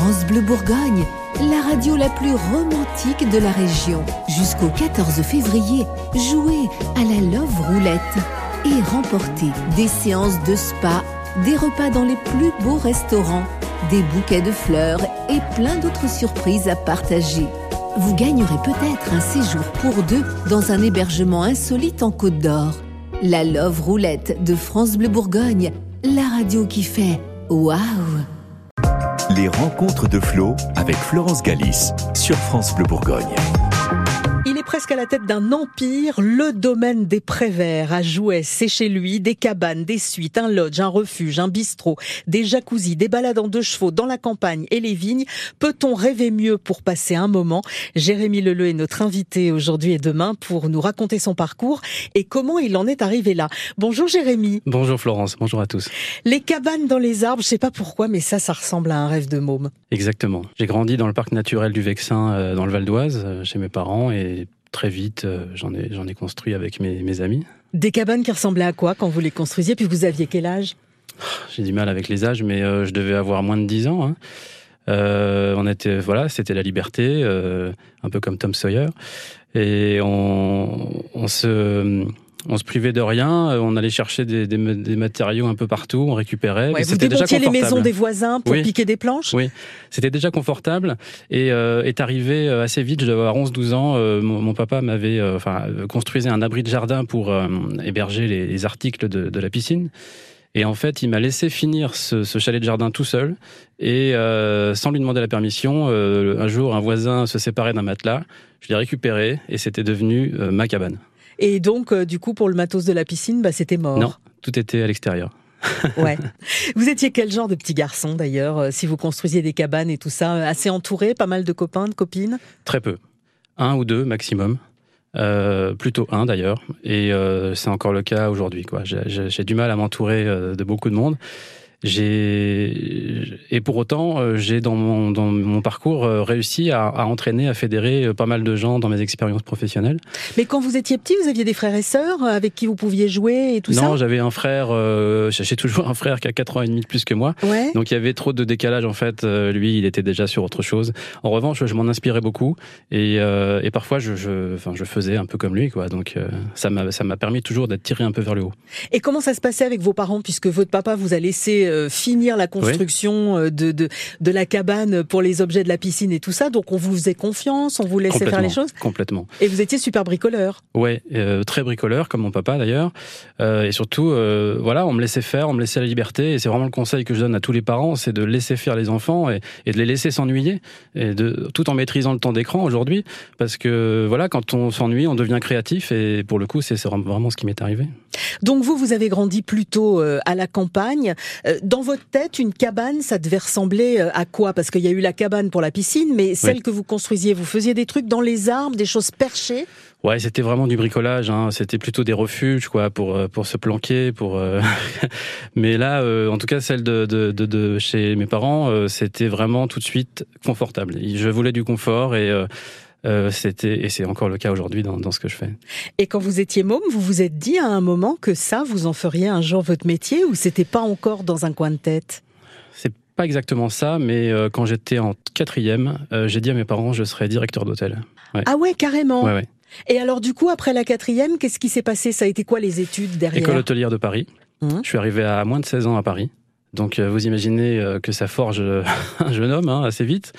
France Bleu Bourgogne, la radio la plus romantique de la région. Jusqu'au 14 février, jouez à la Love Roulette et remportez des séances de spa, des repas dans les plus beaux restaurants, des bouquets de fleurs et plein d'autres surprises à partager. Vous gagnerez peut-être un séjour pour deux dans un hébergement insolite en Côte d'Or. La Love Roulette de France Bleu Bourgogne, la radio qui fait waouh Les rencontres de Flo avec Florence Galis sur France Bleu Bourgogne. À la tête d'un empire, le domaine des Préverts à Jouet, c'est chez lui, des cabanes, des suites, un lodge, un refuge, un bistrot, des jacuzzis, des balades en deux chevaux dans la campagne et les vignes. Peut-on rêver mieux pour passer un moment? Jérémy Leleu est notre invité aujourd'hui et demain pour nous raconter son parcours et comment il en est arrivé là. Bonjour Jérémy. Bonjour Florence, bonjour à tous. Les cabanes dans les arbres, je sais pas pourquoi, mais ça, ça ressemble à un rêve de môme. Exactement. J'ai grandi dans le parc naturel du Vexin, euh, dans le Val d'Oise, euh, chez mes parents, et très vite, euh, j'en ai, j'en ai construit avec mes, mes amis. Des cabanes qui ressemblaient à quoi quand vous les construisiez? Puis vous aviez quel âge? J'ai du mal avec les âges, mais euh, je devais avoir moins de 10 ans. hein. Euh, on était, voilà, c'était la liberté, euh, un peu comme Tom Sawyer, et on, on se, on se privait de rien. On allait chercher des, des, des matériaux un peu partout, on récupérait. Ouais, Vous déjà les maisons des voisins pour Oui. piquer des planches Oui, c'était déjà confortable et euh, est arrivé euh, assez vite. Je devais avoir 11-12 ans. euh, mon, mon papa m'avait, euh, enfin, euh, construisait un abri de jardin pour euh, héberger les, les articles de, de la piscine. Et en fait, il m'a laissé finir ce, ce chalet de jardin tout seul et euh, sans lui demander la permission. euh, un jour, un voisin se séparait d'un matelas. Je l'ai récupéré et c'était devenu euh, ma cabane. Et donc, euh, du coup, pour le matos de la piscine, bah, c'était mort. Non, tout était à l'extérieur. Ouais. vous étiez quel genre de petit garçon d'ailleurs, euh, si vous construisiez des cabanes et tout ça, euh, assez entouré, pas mal de copains, de copines? Très peu. Un ou deux maximum. Euh, plutôt un d'ailleurs. Et euh, c'est encore le cas aujourd'hui. J'ai- du mal à m'entourer de beaucoup de monde. J'ai et pour autant euh, j'ai dans mon dans mon parcours euh, réussi à, à entraîner, à fédérer euh, pas mal de gens dans mes expériences professionnelles. Mais quand vous étiez petit, vous aviez des frères et sœurs avec qui vous pouviez jouer et tout non, ça j'avais un frère. euh, j'ai toujours un frère qui a 4 ans et demi de plus que moi. Ouais. Donc il y avait trop de décalage en fait. Lui, il était déjà sur autre chose. En revanche, je m'en inspirais beaucoup et, euh, et parfois je, je, enfin, je faisais un peu comme lui, quoi. Donc euh, ça m'a ça m'a permis toujours d'être tiré un peu vers le haut. Et comment ça se passait avec vos parents, puisque votre papa vous a laissé euh, finir la construction euh, de, de, de la cabane pour les objets de la piscine et tout ça, donc on vous faisait confiance, on vous laissait faire les choses Complètement. Et vous étiez super bricoleur. Ouais, euh, très bricoleur comme mon papa d'ailleurs. Euh, et surtout, euh, voilà, on me laissait faire, on me laissait la liberté. Et c'est vraiment le conseil que je donne à tous les parents, c'est de laisser faire les enfants et, et de les laisser s'ennuyer, et de tout en maîtrisant le temps d'écran aujourd'hui, parce que voilà, quand on s'ennuie, on devient créatif. Et pour le coup, c'est vraiment ce qui m'est arrivé. Donc vous, vous avez grandi plutôt à la campagne. Dans votre tête, une cabane, ça devait ressembler euh, à quoi? Parce qu'il y a eu la cabane pour la piscine, mais celle que vous construisiez, vous faisiez des trucs dans les arbres, des choses perchées? Ouais, c'était vraiment du bricolage. Hein. C'était plutôt des refuges, quoi, pour euh, pour se planquer, pour. euh, Mais là, euh, en tout cas, celle de de, de, de chez mes parents, euh, c'était vraiment tout de suite confortable. Je voulais du confort et euh, c'était et c'est encore le cas aujourd'hui dans, dans ce que je fais. Et quand vous étiez môme, vous vous êtes dit à un moment que ça, vous en feriez un jour votre métier ou c'était pas encore dans un coin de tête? C'est pas exactement ça, mais euh, quand j'étais en quatrième, euh, j'ai dit à mes parents, je serais directeur d'hôtel. Ouais. Ah ouais, carrément. Ouais, ouais. Et alors du coup, après la quatrième, qu'est-ce qui s'est passé? Ça a été quoi les études derrière? École hôtelière de Paris. Hum. Je suis arrivé à moins de 16 ans à Paris. Donc euh, vous imaginez euh, que ça forge un jeune homme hein, assez vite.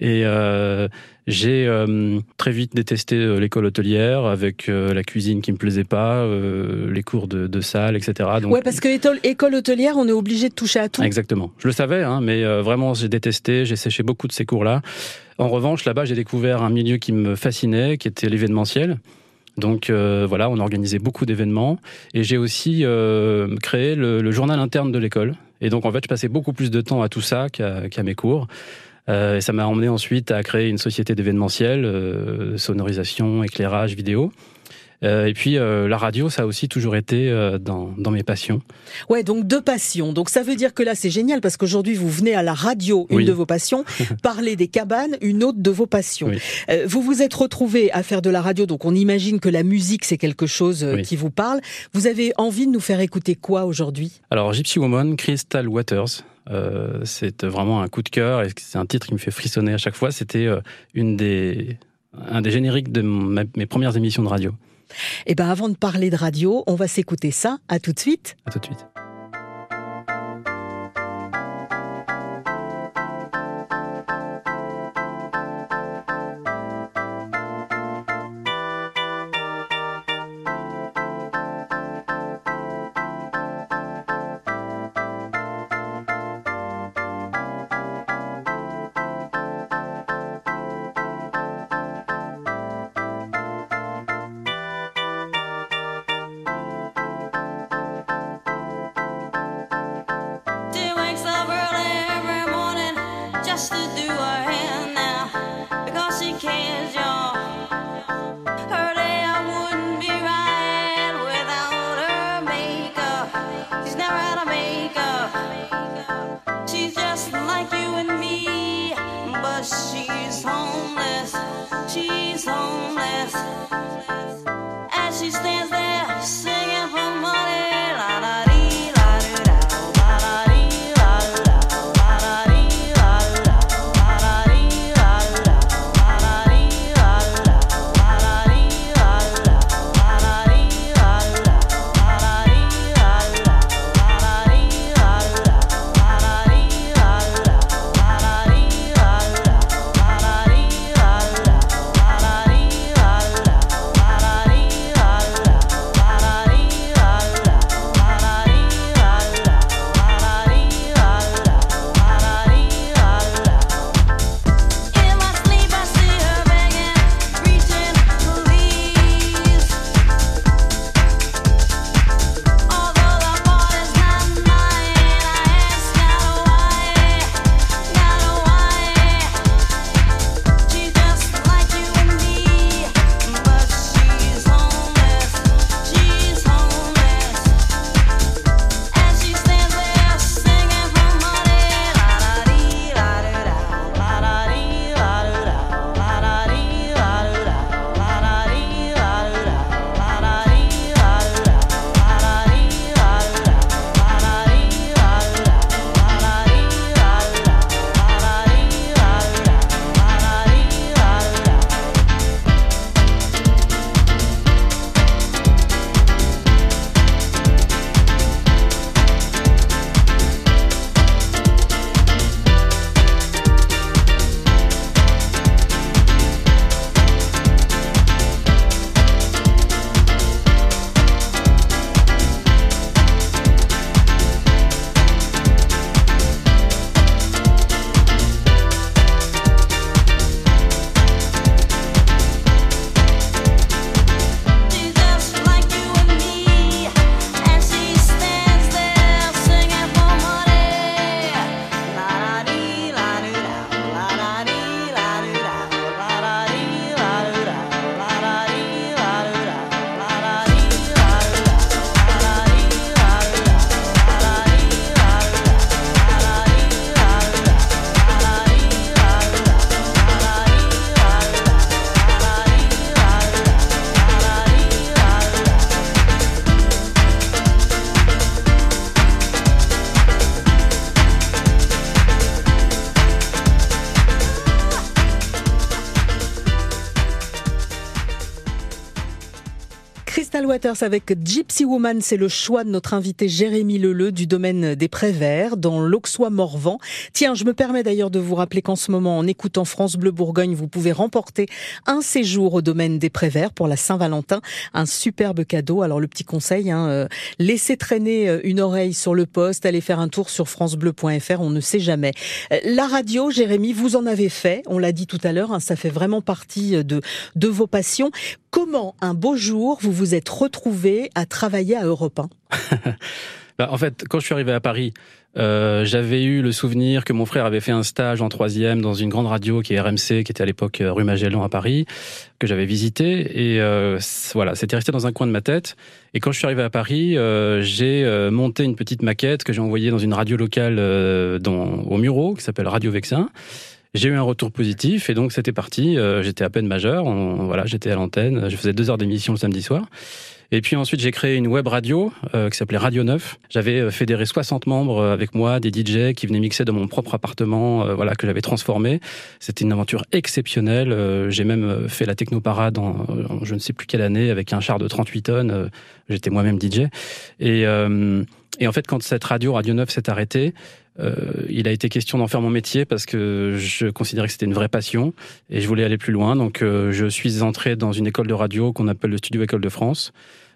Et euh, j'ai euh, très vite détesté euh, l'école hôtelière avec euh, la cuisine qui me plaisait pas, euh, les cours de, de salle, etc. Donc, Ouais, parce que école hôtelière, on est obligé de toucher à tout. Exactement. Je le savais, hein, mais vraiment, j'ai détesté, j'ai séché beaucoup de ces cours-là. En revanche, là-bas, j'ai découvert un milieu qui me fascinait, qui était l'événementiel. Donc euh, voilà, on organisait beaucoup d'événements et j'ai aussi euh, créé le, le journal interne de l'école. Et donc en fait, je passais beaucoup plus de temps à tout ça qu'à qu'à mes cours. Euh, et ça m'a emmené ensuite à créer une société d'événementiel, euh, sonorisation, éclairage, vidéo. Euh, et puis euh, la radio, ça a aussi toujours été euh, dans, dans mes passions. Ouais, donc deux passions. Donc ça veut dire que là, c'est génial parce qu'aujourd'hui, vous venez à la radio, une Oui. de vos passions, parler des cabanes, une autre de vos passions. Oui. Vous vous êtes retrouvé à faire de la radio, donc on imagine que la musique, c'est quelque chose Oui. qui vous parle. Vous avez envie de nous faire écouter quoi aujourd'hui? Alors Gypsy Woman, Crystal Waters. C'est vraiment un coup de cœur et c'est un titre qui me fait frissonner à chaque fois. C'était une des, un des génériques de mes premières émissions de radio. Et eh ben avant de parler de radio, on va s'écouter ça. À tout de suite. À tout de suite. as she stands there. Waters avec Gypsy Woman, c'est le choix de notre invité Jérémy Leleu du domaine des Préverts dans l'Auxois-Morvan. Tiens, je me permets d'ailleurs de vous rappeler qu'en ce moment, en écoutant France Bleu Bourgogne, vous pouvez remporter un séjour au domaine des Préverts pour la Saint-Valentin, un superbe cadeau. Alors le petit conseil, hein, euh, laissez traîner euh, une oreille sur le poste, allez faire un tour sur francebleu.fr, on ne sait jamais. Euh, la radio, Jérémy, vous en avez fait, on l'a dit tout à l'heure, hein, ça fait vraiment partie de, de vos passions. Comment un beau jour vous vous êtes retrouvé à travailler à Europe 1 bah, En fait, quand je suis arrivé à Paris, euh, j'avais eu le souvenir que mon frère avait fait un stage en troisième dans une grande radio qui est RMC, qui était à l'époque euh, rue Magellan à Paris, que j'avais visité. Et euh, voilà, c'était resté dans un coin de ma tête. Et quand je suis arrivé à Paris, j'ai monté une petite maquette que j'ai envoyée dans une radio locale au Muro, qui s'appelle Radio Vexin. J'ai eu un retour positif et donc c'était parti. Euh, j'étais à peine majeur. voilà, j'étais à l'antenne. Je faisais deux heures d'émission le samedi soir. Et puis ensuite, j'ai créé une web radio euh, qui s'appelait Radio 9. J'avais euh, fédéré 60 membres avec moi, des DJ qui venaient mixer dans mon propre appartement, voilà que j'avais transformé. C'était une aventure exceptionnelle. j'ai même fait la technoparade en, en, je ne sais plus quelle année avec un char de 38 tonnes. J'étais moi-même DJ. Et, et en fait, quand cette radio Radio 9 s'est arrêtée, euh, il a été question d'en faire mon métier parce que je considérais que c'était une vraie passion et je voulais aller plus loin. Donc euh, je suis entré dans une école de radio qu'on appelle le Studio École de France.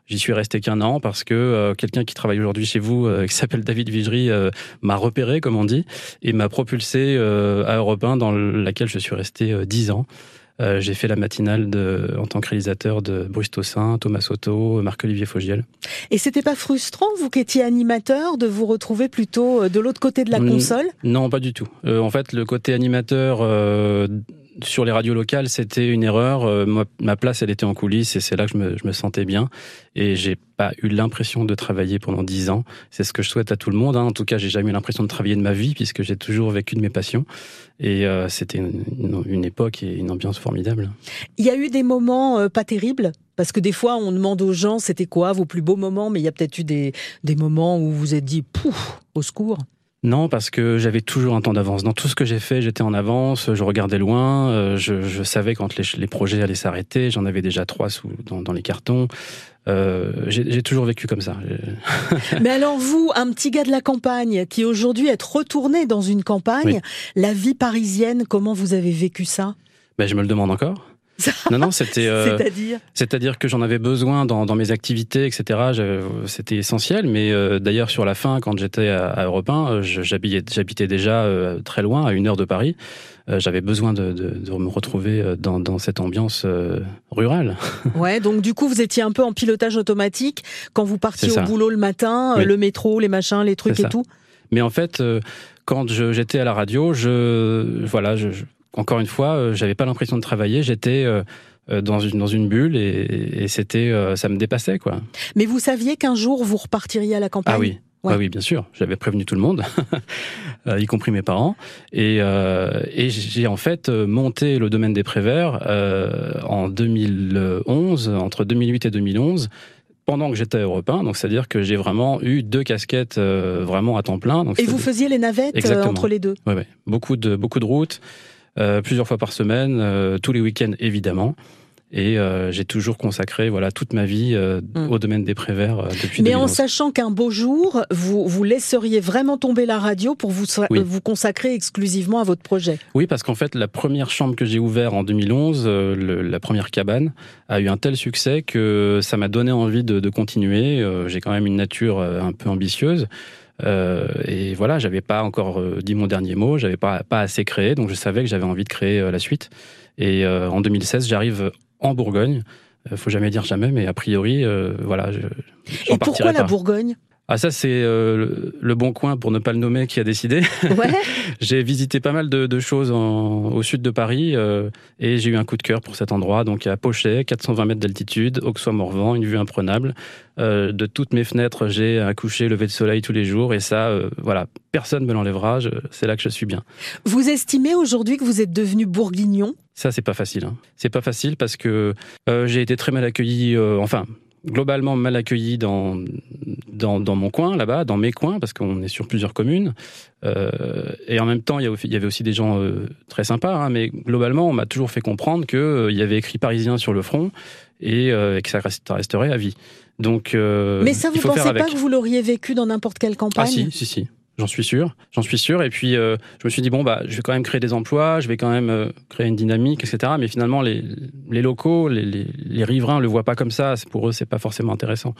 J'y suis resté qu'un an parce que euh, quelqu'un qui travaille aujourd'hui chez vous, qui s'appelle David Vigery, m'a repéré, comme on dit, et m'a propulsé à Europe 1, dans laquelle je suis resté dix ans. Euh, j'ai fait la matinale de, en tant que réalisateur de Bruce Tossin, Thomas Soto, Marc-Olivier Fogiel. Et c'était pas frustrant, vous qui étiez animateur, de vous retrouver plutôt euh, de l'autre côté de la console? Non, pas du tout. Euh, en fait, le côté animateur sur les radios locales, c'était une erreur. Euh, ma, place, elle était en coulisses et c'est là que je me, sentais bien. Et j'ai pas eu l'impression de travailler pendant dix ans. C'est ce que je souhaite à tout le monde. Hein. En tout cas, j'ai jamais eu l'impression de travailler de ma vie puisque j'ai toujours vécu de mes passions. Et euh, c'était une, une, époque et une ambiance formidable. Il y a eu des moments euh, pas terribles? Parce que des fois, on demande aux gens, c'était quoi vos plus beaux moments, mais il y a peut-être eu des, des moments où vous vous êtes dit, pouf, au secours. Non, parce que j'avais toujours un temps d'avance. Dans tout ce que j'ai fait, j'étais en avance, je regardais loin, euh, je, savais quand les, projets allaient s'arrêter, j'en avais déjà trois sous, dans, les cartons. Euh, j'ai toujours vécu comme ça. Mais alors vous, un petit gars de la campagne qui aujourd'hui est retourné dans une campagne, la vie parisienne, comment vous avez vécu ça? Ben, Je me le demande encore. Non, non, c'était. Euh, c'est-à-dire C'est-à-dire que j'en avais besoin dans, dans mes activités, etc. C'était essentiel. Mais euh, d'ailleurs, sur la fin, quand j'étais à, à Europe 1, euh, j'habitais déjà euh, très loin, à une heure de Paris. j'avais besoin de, de, de, me retrouver dans, dans cette ambiance rurale. Ouais, donc du coup, vous étiez un peu en pilotage automatique quand vous partiez au boulot le matin, le métro, les machins, les trucs et tout. Mais en fait, quand j'étais à la radio, je voilà, je, encore une fois, euh, j'avais pas l'impression de travailler. J'étais euh, euh, dans une dans une bulle et, c'était ça me dépassait quoi. Mais vous saviez qu'un jour vous repartiriez à la campagne? Ah oui. oui, bien sûr. J'avais prévenu tout le monde, y compris mes parents. Et, et j'ai en fait monté le domaine des Préverts en 2011, entre 2008 et 2011 pendant que j'étais européen, donc c'est-à-dire que j'ai vraiment eu deux casquettes vraiment à temps plein. et vous faisiez les navettes entre les deux? Oui, ouais. beaucoup de beaucoup de routes. Euh, plusieurs fois par semaine, euh, tous les week-ends évidemment. Et euh, j'ai toujours consacré voilà toute ma vie mm. au domaine des préverts depuis. Mais en sachant qu'un beau jour, vous vous laisseriez vraiment tomber la radio pour vous vous consacrer exclusivement à votre projet. Oui, parce qu'en fait, la première chambre que j'ai ouverte en 2011, la première cabane, a eu un tel succès que ça m'a donné envie de, de continuer. j'ai quand même une nature un peu ambitieuse. Euh, et voilà, j'avais pas encore euh, dit mon dernier mot, j'avais pas, pas assez créé, donc je savais que j'avais envie de créer euh, la suite. Et en 2016, j'arrive en Bourgogne. faut jamais dire jamais, mais a priori, voilà. Je, et pourquoi la Bourgogne? Ah ça c'est euh, le bon coin pour ne pas le nommer qui a décidé. Ouais. j'ai visité pas mal de, de choses en, au sud de Paris euh, et j'ai eu un coup de cœur pour cet endroit. Donc à Pochet, 420 mètres d'altitude, Auxois-Morvan, une vue imprenable. Euh, de toutes mes fenêtres, j'ai un coucher, lever de soleil tous les jours et ça, voilà, personne me l'enlèvera. C'est là que je suis bien. Vous estimez aujourd'hui que vous êtes devenu bourguignon? Ça c'est pas facile. Hein. C'est pas facile parce que j'ai été très mal accueilli. enfin globalement mal accueilli dans, dans, dans mon coin, là-bas, dans mes coins, parce qu'on est sur plusieurs communes. Euh, et en même temps, il y avait aussi des gens euh, très sympas, hein, mais globalement, on m'a toujours fait comprendre qu'il euh, y avait écrit parisien sur le front et, et que ça resterait à vie. Donc, mais ça, vous pensez pas que vous l'auriez vécu dans n'importe quelle campagne Ah si, si, si. J'en suis sûr, j'en suis sûr. Et puis euh, je me suis dit bon bah je vais quand même créer des emplois, je vais quand même euh, créer une dynamique, etc. Mais finalement les, locaux, les, les, les, riverains le voient pas comme ça. Pour eux c'est pas forcément intéressant.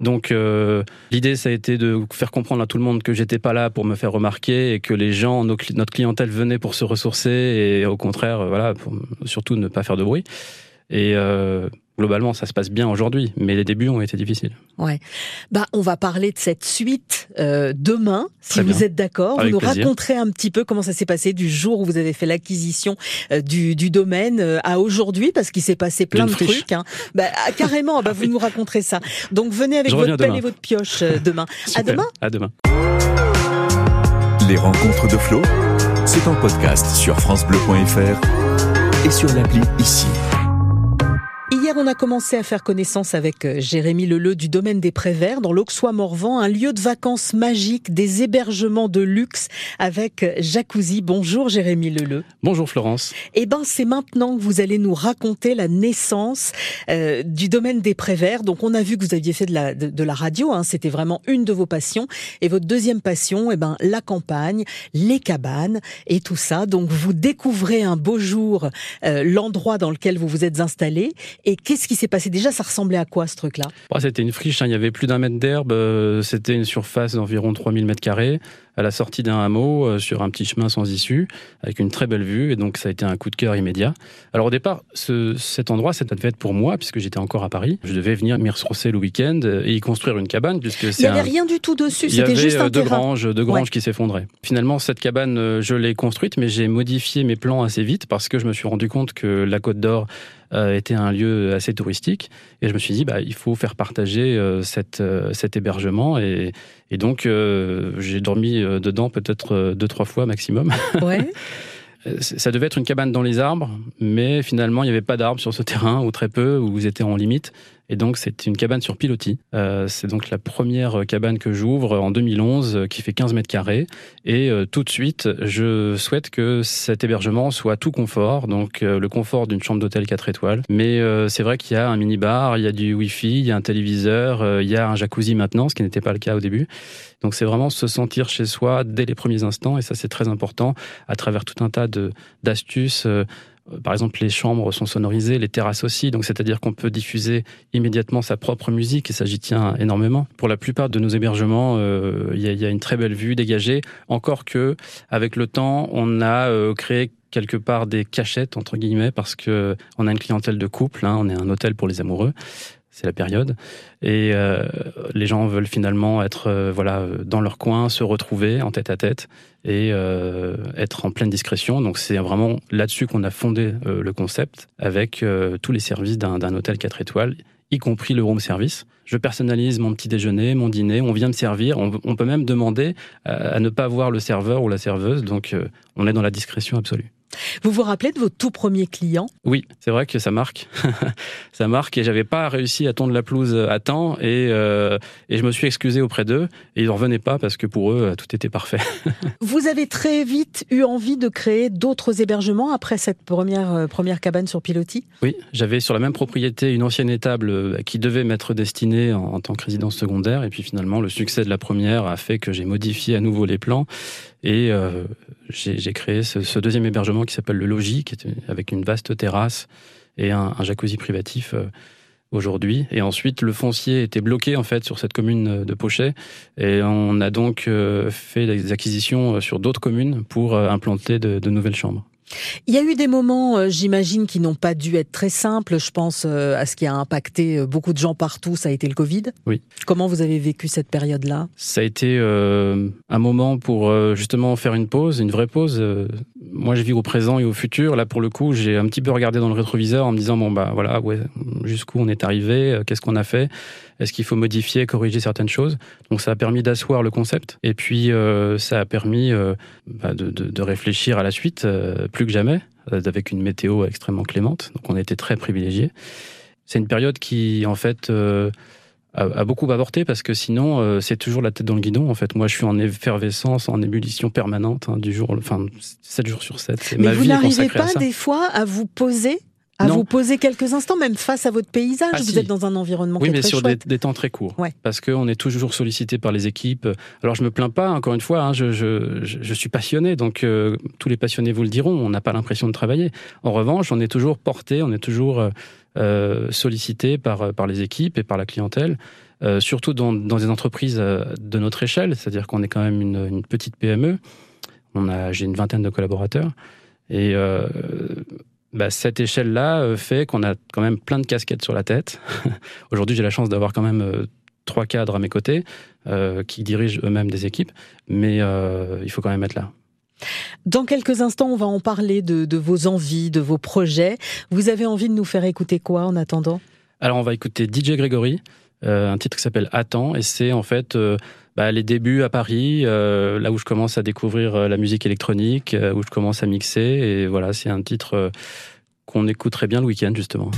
Donc euh, l'idée ça a été de faire comprendre à tout le monde que j'étais pas là pour me faire remarquer et que les gens, notre clientèle venait pour se ressourcer et au contraire voilà pour surtout ne pas faire de bruit. Et globalement, ça se passe bien aujourd'hui, mais les débuts ont été difficiles. Ouais. Bah, on va parler de cette suite euh, demain, si vous êtes d'accord. Vous nous raconterez un petit peu comment ça s'est passé du jour où vous avez fait l'acquisition euh, du, du, domaine euh, à aujourd'hui, parce qu'il s'est passé plein de trucs. Hein. Bah, ah, carrément, bah, vous nous raconterez ça. Donc venez avec votre pelle et votre pioche demain. à demain. À demain. Les rencontres de Flo. c'est en podcast sur francebleu.fr et sur l'appli ici. Hier, on a commencé à faire connaissance avec euh, Jérémy Leleu du domaine des Préverts dans l'Auxois-Morvan, un lieu de vacances magique, des hébergements de luxe avec jacuzzi. Bonjour Jérémy Leleu. Bonjour Florence. Eh ben, c'est maintenant que vous allez nous raconter la naissance euh, du domaine des Préverts. Donc, on a vu que vous aviez fait de la, de, la radio, hein, c'était vraiment une de vos passions. Et votre deuxième passion, eh ben, la campagne, les cabanes et tout ça. Donc, vous découvrez un beau jour euh, l'endroit dans lequel vous vous êtes installé et qu'est-ce qui s'est passé Déjà, ça ressemblait à quoi ce truc-là? C'était une friche, hein. il y avait plus d'un mètre d'herbe, euh, c'était une surface d'environ 3000 mètres carrés, à la sortie d'un hameau, euh, sur un petit chemin sans issue, avec une très belle vue, et donc ça a été un coup de cœur immédiat. Alors au départ, cet endroit, ça devait être pour moi, puisque j'étais encore à Paris. Je devais venir m'y ressourcer le week-end et y construire une cabane, puisque Il n'y avait rien du tout dessus, c'était juste un deux granges, deux granges qui s'effondraient. Finalement, cette cabane, euh, je l'ai construite, mais j'ai modifié mes plans assez vite, parce que je me suis rendu compte que la Côte d'Or euh, était un lieu assez touristique. Et je me suis dit, bah, il faut faire partager euh, cette, euh, cet hébergement. Et, et donc, j'ai dormi dedans peut-être deux, trois fois maximum. Ouais. ça devait être une cabane dans les arbres, mais finalement, il n'y avait pas d'arbres sur ce terrain, ou très peu, où vous étiez en limite. Et donc, c'est une cabane sur pilotis. Euh, c'est donc la première cabane que j'ouvre en 2011, euh, qui fait 15 mètres carrés. Et euh, tout de suite, je souhaite que cet hébergement soit tout confort, donc le confort d'une chambre d'hôtel 4 étoiles. Mais c'est vrai qu'il y a un mini-bar, il y a du Wi-Fi, il y a un téléviseur, il y a un jacuzzi maintenant, ce qui n'était pas le cas au début. Donc c'est vraiment se sentir chez soi dès les premiers instants, et ça c'est très important à travers tout un tas d'astuces. Euh, par exemple, les chambres sont sonorisées, les terrasses aussi, donc c'est-à-dire qu'on peut diffuser immédiatement sa propre musique. Et ça j'y tiens énormément. Pour la plupart de nos hébergements, euh, il y, a une très belle vue dégagée, encore que avec le temps, on a euh, créé quelque part des cachettes entre guillemets parce que on a une clientèle de couple, hein, on est un hôtel pour les amoureux c'est la période. Et euh, les gens veulent finalement être euh, voilà dans leur coin, se retrouver en tête à tête et euh, être en pleine discrétion. Donc c'est vraiment là-dessus qu'on a fondé le concept avec tous les services d'un hôtel 4 étoiles, y compris le room service. Je personnalise mon petit déjeuner, mon dîner, on vient me servir. On peut même demander à ne pas voir le serveur ou la serveuse. Donc on est dans la discrétion absolue. Vous vous rappelez de vos tout premiers clients? Oui, c'est vrai que ça marque. ça marque et j'avais pas réussi à tondre la pelouse à temps et, euh, et je me suis excusé auprès d'eux et ils n'en revenaient pas parce que pour eux, tout était parfait. vous avez très vite eu envie de créer d'autres hébergements après cette première, euh, première cabane sur pilotis? Oui, j'avais sur la même propriété une ancienne étable euh, qui devait m'être destinée en, en tant que résidence secondaire et puis finalement le succès de la première a fait que j'ai modifié à nouveau les plans et euh, j'ai créé ce, ce, deuxième hébergement qui s'appelle le Logis, qui est avec une vaste terrasse et un, un jacuzzi privatif euh, aujourd'hui. Et ensuite, le foncier était bloqué en fait sur cette commune de Pochet, et on a donc euh, fait des acquisitions sur d'autres communes pour implanter de, de nouvelles chambres. Il y a eu des moments, euh, j'imagine, qui n'ont pas dû être très simples. Je pense euh, à ce qui a impacté euh, beaucoup de gens partout, ça a été le Covid. Oui. Comment vous avez vécu cette période-là? Ça a été un moment pour justement faire une pause, une vraie pause. moi, je vis au présent et au futur. Là, pour le coup, j'ai un petit peu regardé dans le rétroviseur en me disant bon bah voilà, ouais, jusqu'où on est arrivé, qu'est-ce qu'on a fait, est-ce qu'il faut modifier, corriger certaines choses? Donc, ça a permis d'asseoir le concept et puis ça a permis bah, de, de, de, réfléchir à la suite plus que jamais, euh, avec une météo extrêmement clémente. Donc on a été très privilégiés. C'est une période qui, en fait, euh, a, beaucoup avorté parce que sinon, euh, c'est toujours la tête dans le guidon. En fait, moi, je suis en effervescence, en ébullition permanente, hein, du jour, enfin, 7 jours sur 7. C'est ma vous n'arrivez pas des fois à vous poser à vous poser quelques instants, même face à votre paysage. Ah, vous êtes dans un environnement oui, qui est mais sur des, des, temps très courts. Parce qu'on est toujours sollicité par les équipes. Alors je me plains pas, encore une fois, hein, je, je, je, suis passionné, donc euh, tous les passionnés vous le diront, on n'a pas l'impression de travailler. En revanche, on est toujours porté, on est toujours euh, euh sollicité par, par les équipes et par la clientèle. Euh, surtout dans, dans, des entreprises de notre échelle, c'est-à-dire qu'on est quand même une, une petite PME. On a, j'ai une vingtaine de collaborateurs et bah, cette échelle-là euh, fait qu'on a quand même plein de casquettes sur la tête. Aujourd'hui, j'ai la chance d'avoir quand même euh, trois cadres à mes côtés euh, qui dirigent eux-mêmes des équipes, mais euh, il faut quand même être là. Dans quelques instants, on va en parler de, de, vos envies, de vos projets. Vous avez envie de nous faire écouter quoi en attendant? Alors, on va écouter DJ Grégory, euh, un titre qui s'appelle Attends, et c'est en fait bah, les débuts à Paris, là où je commence à découvrir la musique électronique, où je commence à mixer. Et voilà, c'est un titre qu'on écouterait bien le week-end, justement.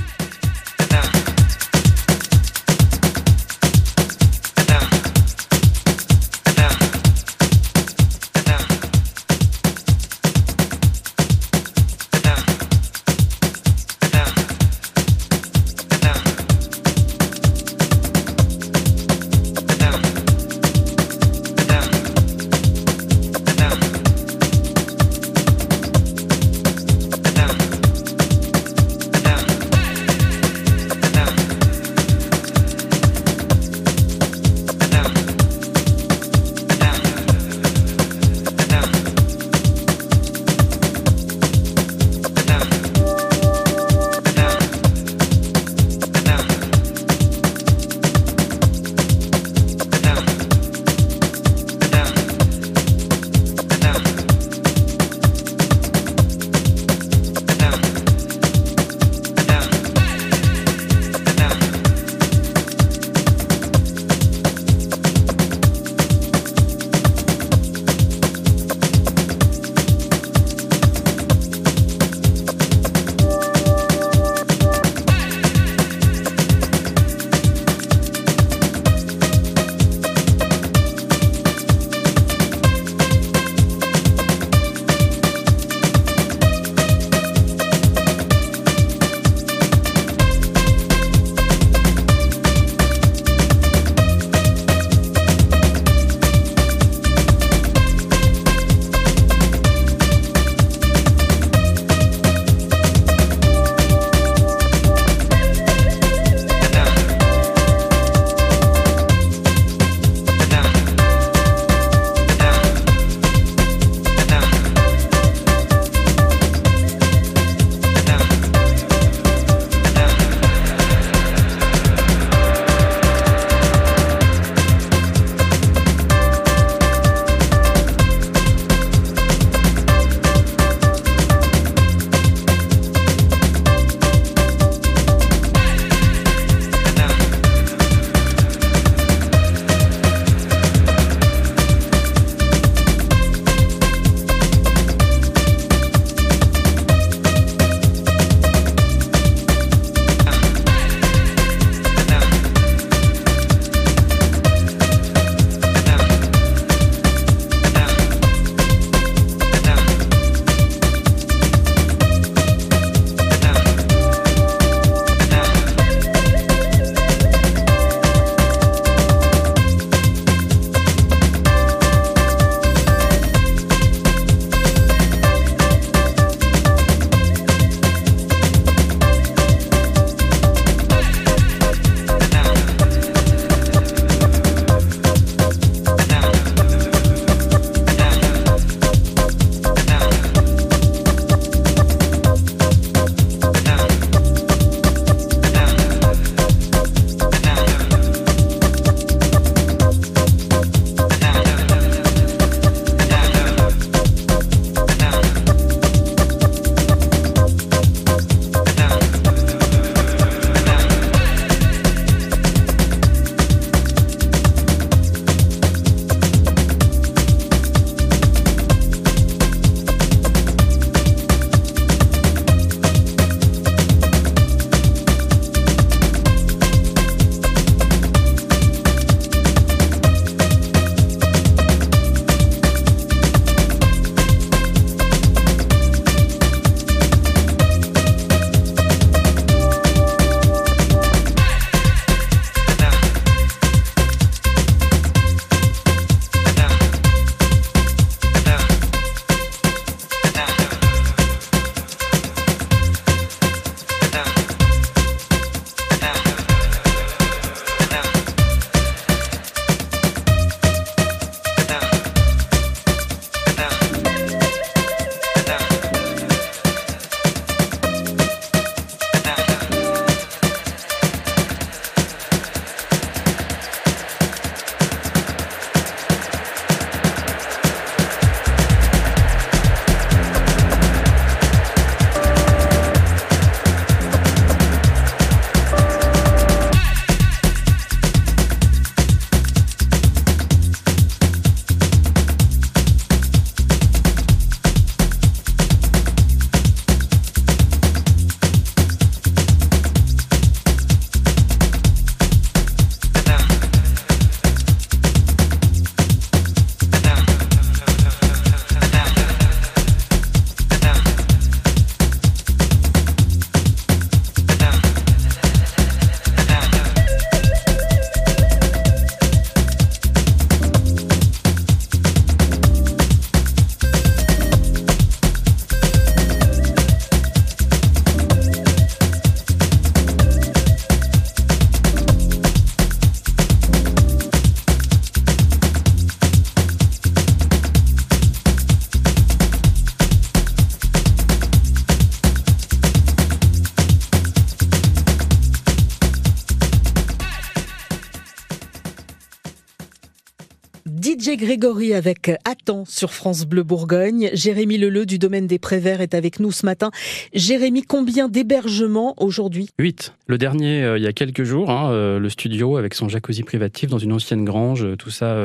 Grégory avec Attends sur France Bleu Bourgogne. Jérémy Leleu du domaine des Préverts est avec nous ce matin. Jérémy, combien d'hébergements aujourd'hui? 8. Le dernier, euh, il y a quelques jours, hein, euh, le studio avec son jacuzzi privatif dans une ancienne grange, euh, tout ça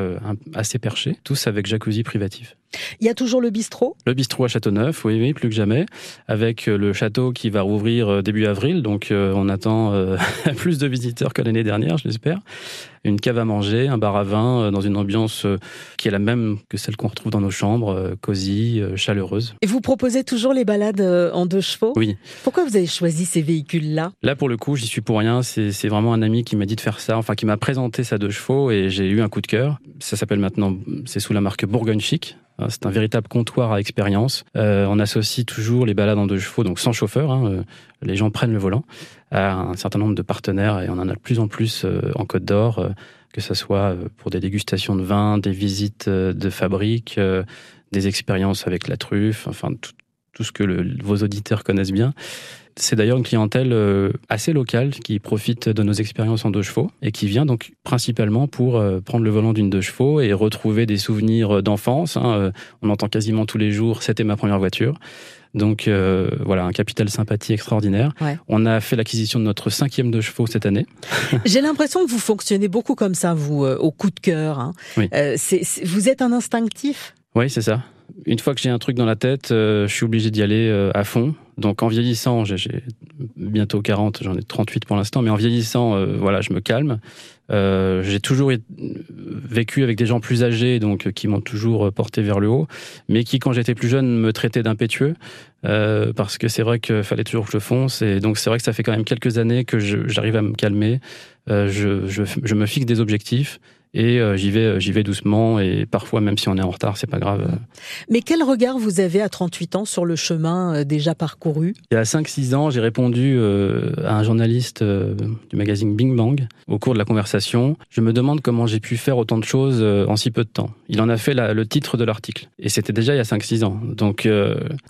assez perché, tous avec jacuzzi privatif. Il y a toujours le bistrot Le bistrot à Châteauneuf, oui, oui, plus que jamais, avec le château qui va rouvrir début avril, donc on attend plus de visiteurs que l'année dernière, je l'espère une cave à manger, un bar à vin, euh, dans une ambiance euh, qui est la même que celle qu'on retrouve dans nos chambres, euh, cosy, chaleureuse. Et vous proposez toujours les balades en deux chevaux? Oui. Pourquoi vous avez choisi ces véhicules-là? Là, pour le coup, j'y suis pour rien. C'est vraiment un ami qui m'a dit de faire ça, enfin qui m'a présenté sa deux chevaux et j'ai eu un coup de cœur. Ça s'appelle maintenant, c'est sous la marque Bourgogne Chic. Hein, c'est un véritable comptoir à expérience. Euh, on associe toujours les balades en deux chevaux, donc sans chauffeur. Hein, euh, les gens prennent le volant à un certain nombre de partenaires et on en a de plus en plus euh, en Côte d'Or, que ce soit pour des dégustations de vin, des visites de fabriques, des expériences avec la truffe, enfin tout, ce que vos auditeurs connaissent bien. C'est d'ailleurs une clientèle euh, assez locale qui profite de nos expériences en deux chevaux et qui vient donc principalement pour euh, prendre le volant d'une deux chevaux et retrouver des souvenirs d'enfance. Hein. Euh, on entend quasiment tous les jours, c'était ma première voiture. Donc voilà, un capital sympathie extraordinaire. On a fait l'acquisition de notre cinquième deux chevaux cette année. J'ai l'impression que vous fonctionnez beaucoup comme ça, vous, au coup de cœur. Hein. vous êtes un instinctif? Oui, c'est ça une fois que j'ai un truc dans la tête, je suis obligé d'y aller à fond. Donc en vieillissant, j'ai bientôt 40, j'en ai 38 pour l'instant, mais en vieillissant, euh, voilà, je me calme. Euh, j'ai toujours vécu avec des gens plus âgés, donc qui m'ont toujours porté vers le haut, mais qui, quand j'étais plus jeune, me traitaient d'impétueux, euh, parce que c'est vrai qu'il fallait toujours que je fonce, et donc c'est vrai que ça fait quand même quelques années que j'arrive à me calmer. je, me fixe des objectifs et euh, j'y vais, euh, j'y vais doucement et parfois même si on est en retard, c'est pas grave. Mais quel regard vous avez à 38 ans sur le chemin euh, déjà parcouru? Il y a 5-6 ans, j'ai répondu à un journaliste du magazine Bing Bang au cours de la conversation. Je me demande comment j'ai pu faire autant de choses en si peu de temps. Il en a fait le titre de l'article et c'était déjà il y a 5-6 ans. Donc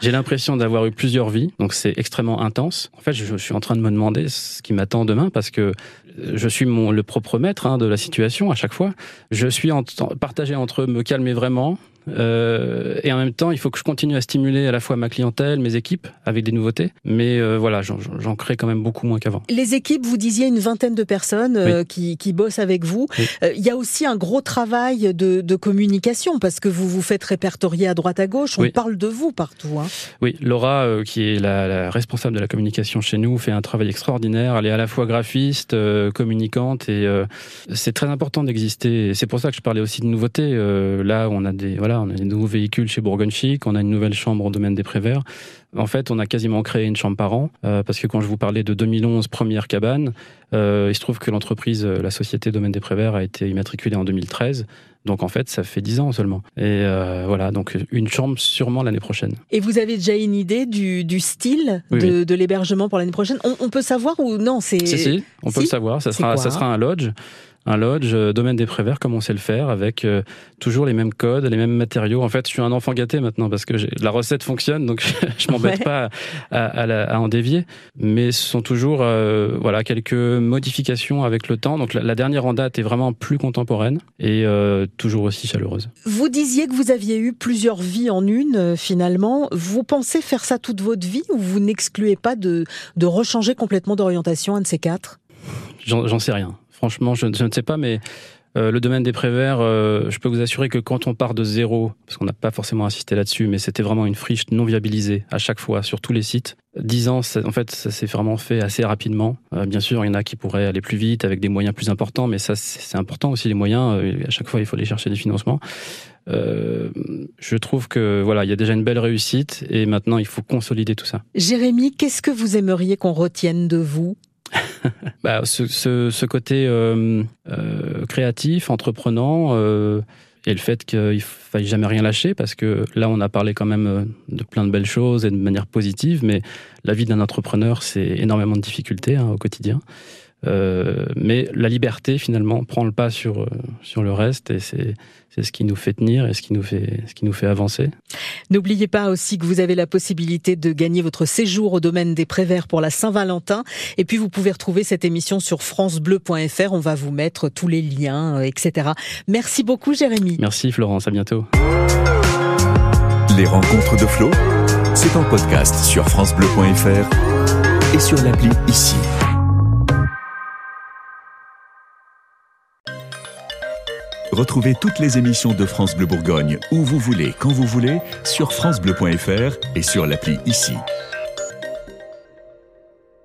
j'ai l'impression d'avoir eu plusieurs vies, donc c'est extrêmement intense. En fait, je, suis en train de me demander ce qui m'attend demain parce que je suis mon, le propre maître hein, de la situation à chaque fois. Je suis en, partagé entre me calmer vraiment, euh, et en même temps, il faut que je continue à stimuler à la fois ma clientèle, mes équipes, avec des nouveautés. Mais euh, voilà, j'en crée quand même beaucoup moins qu'avant. Les équipes, vous disiez une vingtaine de personnes euh, qui, qui, bossent avec vous. Il y a aussi un gros travail de, de, communication parce que vous vous faites répertorier à droite à gauche. On parle de vous partout. Hein. Oui, Laura, qui est la, la, responsable de la communication chez nous, fait un travail extraordinaire. Elle est à la fois graphiste, communicante, et c'est très important d'exister. C'est pour ça que je parlais aussi de nouveautés. là, on a des voilà on a des nouveaux véhicules chez Bourgogne Chic, on a une nouvelle chambre au domaine des Préverts. En fait, on a quasiment créé une chambre par an, euh, parce que quand je vous parlais de 2011, première cabane, euh, il se trouve que l'entreprise, euh, la société Domaine des Préverts, a été immatriculée en 2013. Donc en fait, ça fait 10 ans seulement. Et voilà, donc une chambre sûrement l'année prochaine. Et vous avez déjà une idée du, style de, l'hébergement pour l'année prochaine? On, peut savoir ou non? C'est... Si, si, on peut le savoir. Ça sera, ça sera un lodge un lodge, euh, domaine des Préverts, comme on sait le faire, avec euh, toujours les mêmes codes, les mêmes matériaux. En fait, je suis un enfant gâté maintenant parce que la recette fonctionne, donc je m'embête pas à, en dévier. Mais ce sont toujours euh, voilà quelques modifications avec le temps. Donc la, dernière en date est vraiment plus contemporaine et toujours aussi chaleureuse. Vous disiez que vous aviez eu plusieurs vies en une finalement. Vous pensez faire ça toute votre vie ou vous n'excluez pas de, de rechanger complètement d'orientation un de ces quatre? J'en sais rien. Franchement, je, ne sais pas, mais euh, le domaine des préverts, euh, je peux vous assurer que quand on part de zéro, parce qu'on n'a pas forcément insisté là-dessus, mais c'était vraiment une friche non viabilisée à chaque fois sur tous les sites. Dix ans, en fait, ça s'est vraiment fait assez rapidement. Euh, bien sûr, il y en a qui pourraient aller plus vite avec des moyens plus importants, mais ça, c'est important aussi les moyens. à chaque fois, il faut aller chercher des financements. je trouve que voilà, il y a déjà une belle réussite et maintenant il faut consolider tout ça. Jérémy, qu'est-ce que vous aimeriez qu'on retienne de vous bah, ce, ce, ce, côté euh, euh, créatif, entreprenant, euh, et le fait qu'il ne faille jamais rien lâcher, parce que là, on a parlé quand même euh, de plein de belles choses et de manière positive, mais la vie d'un entrepreneur, c'est énormément de difficultés hein, au quotidien. Euh, mais la liberté, finalement, prend le pas sur, sur le reste et c'est c'est ce qui nous fait tenir et ce qui nous fait, ce qui nous fait avancer. N'oubliez pas aussi que vous avez la possibilité de gagner votre séjour au domaine des Préverts pour la Saint-Valentin. Et puis vous pouvez retrouver cette émission sur francebleu.fr. On va vous mettre tous les liens, etc. Merci beaucoup, Jérémy. Merci, Florence. À bientôt. Les rencontres de Flo, c'est en podcast sur francebleu.fr et sur l'appli ici. Retrouvez toutes les émissions de France Bleu Bourgogne où vous voulez, quand vous voulez, sur francebleu.fr et sur l'appli ici.